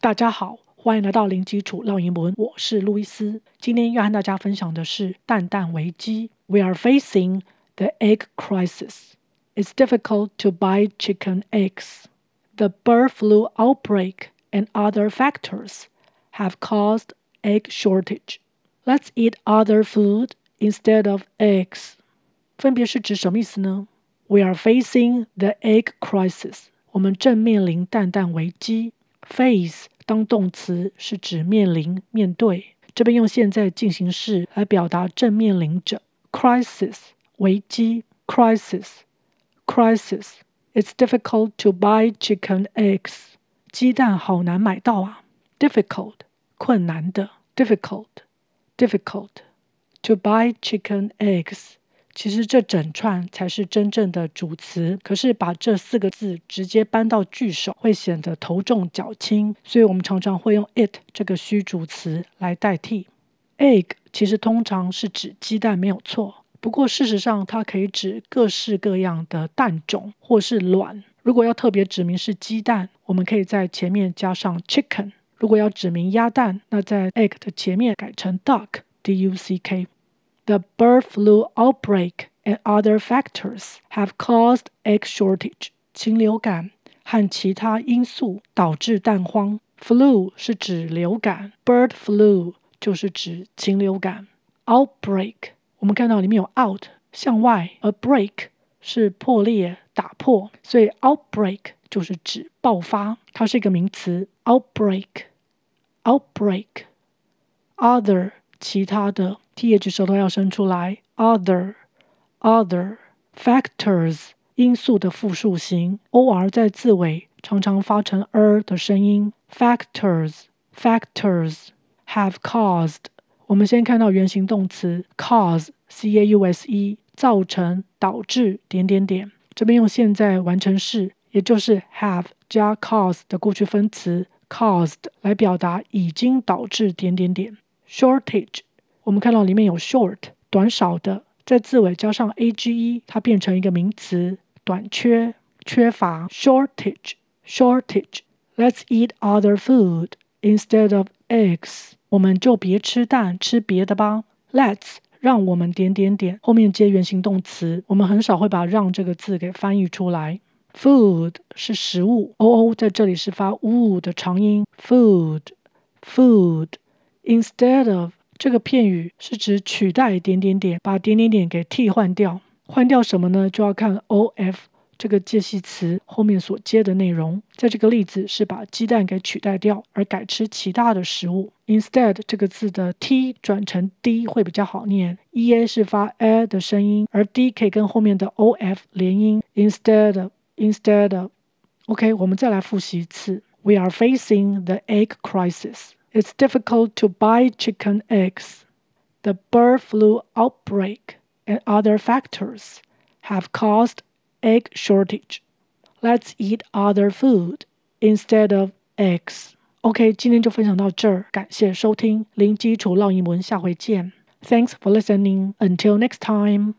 大家好，欢迎来到零基础绕英文，我是路易斯。今天要和大家分享的是蛋蛋危机。We are facing the egg crisis. It's difficult to buy chicken eggs. The bird flu outbreak and other factors have caused egg shortage. Let's eat other food instead of eggs. 分别是指什么意思呢？We are facing the egg crisis. 我们正面临蛋蛋危机。 Face 当动词是指面临、面对，这边用现在进行式来表达正面临着。Crisis 危机，crisis，crisis。It's difficult to buy chicken eggs. 鸡蛋好难买到啊。Difficult 困难的，difficult，difficult to buy chicken eggs. 其实这整串才是真正的主词，可是把这四个字直接搬到句首，会显得头重脚轻，所以我们常常会用 it 这个虚主词来代替。egg 其实通常是指鸡蛋，没有错。不过事实上，它可以指各式各样的蛋种或是卵。如果要特别指明是鸡蛋，我们可以在前面加上 chicken；如果要指明鸭蛋，那在 egg 的前面改成 duck，d-u-c-k。The bird flu outbreak and other factors have caused egg shortage. 禽流感和其他因素导致蛋荒。Flu 是指流感，bird flu 就是指禽流感。Outbreak 我们看到里面有 out 向外，而 break 是破裂、打破，所以 outbreak 就是指爆发，它是一个名词。Outbreak，outbreak，other outbreak, 其他的。th 舌头要伸出来，other other factors 因素的复数形，or 在字尾常常发成 er 的声音，factors factors have caused。我们先看到原形动词 cause c a u s e 造成导致点点点，这边用现在完成式，也就是 have 加 cause 的过去分词 caused 来表达已经导致点点点 shortage。我们看到里面有 short 短少的，在字尾加上 age，它变成一个名词，短缺、缺乏。shortage shortage。Let's eat other food instead of eggs。我们就别吃蛋，吃别的吧。Let's 让我们点点点，后面接原形动词。我们很少会把让这个字给翻译出来。Food 是食物，oo 在这里是发 u 的长音。Food food instead of。这个片语是指取代点点点，把点点点给替换掉。换掉什么呢？就要看 of 这个介系词后面所接的内容。在这个例子是把鸡蛋给取代掉，而改吃其他的食物。Instead 这个字的 t 转成 d 会比较好念，ea 是发 a 的声音，而 d 可以跟后面的 of 连音。Instead of, instead of。OK，我们再来复习一次。We are facing the egg crisis. It's difficult to buy chicken eggs. The bird flu outbreak and other factors have caused egg shortage. Let's eat other food instead of eggs. OK，今天就分享到这儿，感谢收听零基础绕英文，下回见。Thanks for listening. Until next time.